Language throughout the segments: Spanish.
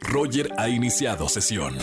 Roger ha iniciado sesión.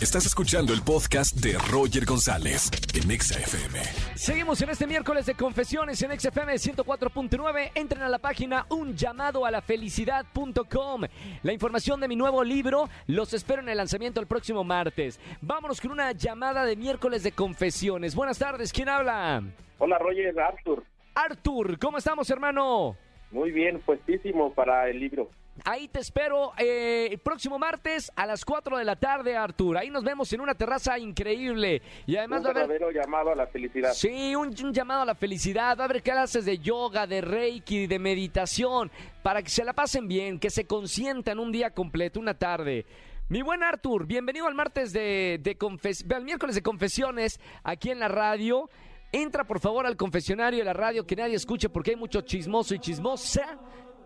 Estás escuchando el podcast de Roger González en Exa FM. Seguimos en este miércoles de confesiones en XFM 104.9. Entren a la página un llamado a la felicidad.com. La información de mi nuevo libro los espero en el lanzamiento el próximo martes. Vámonos con una llamada de miércoles de confesiones. Buenas tardes, ¿quién habla? Hola Roger, Arthur. Artur, ¿cómo estamos, hermano? Muy bien, puestísimo para el libro. Ahí te espero eh, el próximo martes a las 4 de la tarde, Artur. Ahí nos vemos en una terraza increíble. Y además Un va a haber... verdadero llamado a la felicidad. Sí, un, un llamado a la felicidad. Va a haber clases de yoga, de reiki, de meditación, para que se la pasen bien, que se consientan un día completo, una tarde. Mi buen Artur, bienvenido al martes de, de confes- al miércoles de confesiones aquí en la radio. Entra por favor al confesionario de la radio que nadie escuche porque hay mucho chismoso y chismosa.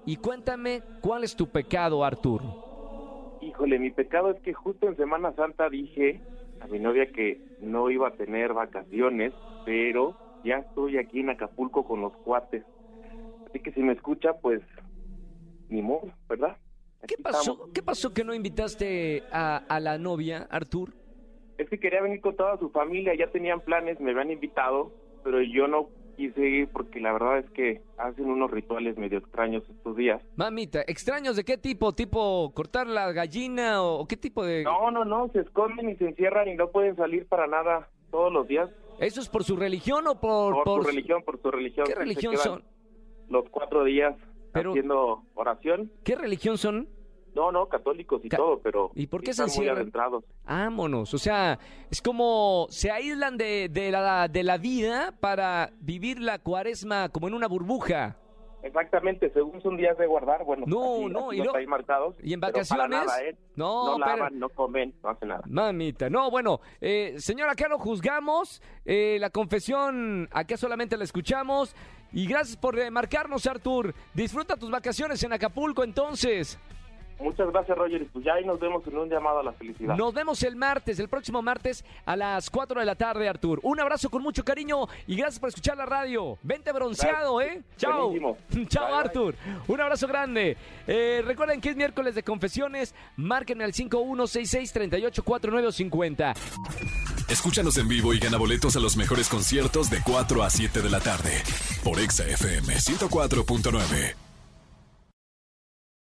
Y cuéntame cuál es tu pecado, Artur. Híjole, mi pecado es que justo en Semana Santa dije a mi novia que no iba a tener vacaciones, pero ya estoy aquí en Acapulco con los cuates. Así que si me escucha, pues ni modo, ¿verdad? ¿Qué pasó? estamos. ¿Qué pasó que no invitaste a, a la novia, Artur? Es que quería venir con toda su familia, ya tenían planes, me habían invitado, pero yo no quise ir porque la verdad es que hacen unos rituales medio extraños estos días. Mamita, ¿extraños de qué tipo? ¿Tipo cortar la gallina o, qué tipo de...? No, no, no, se esconden y se encierran y no pueden salir para nada todos los días. ¿Eso es por su religión o por...? Por, su religión, por su religión. ¿Qué religión son? Los cuatro días Pero- haciendo oración. ¿Qué religión son? No, no, católicos y Ca- todo, pero ¿Y por qué se muy adentrados. Vámonos, o sea, es como se aíslan de, de la, de la vida para vivir la cuaresma como en una burbuja. Exactamente, según son días de guardar, bueno, No, no, así y hay marcados. ¿Y en vacaciones? nada, ¿eh? No, No pero- lavan, no comen, no hacen nada. Mamita, no, bueno, eh, señora, acá lo juzgamos, eh, la confesión acá solamente la escuchamos y gracias por marcarnos, Artur. Disfruta tus vacaciones en Acapulco entonces. Muchas gracias, Roger. y Pues ya ahí nos vemos en un llamado a la felicidad. Nos vemos el martes, el próximo martes a las 4 de la tarde, Artur. Un abrazo con mucho cariño y gracias por escuchar la radio. Vente bronceado, ¿eh? Chao. Buenísimo. Chao, Bye, bye. Artur. Un abrazo grande. Eh, recuerden que es miércoles de confesiones. Márquenme al 5166384950. Escúchanos en vivo y gana boletos a los mejores conciertos de 4 a 7 de la tarde por Exa FM 104.9.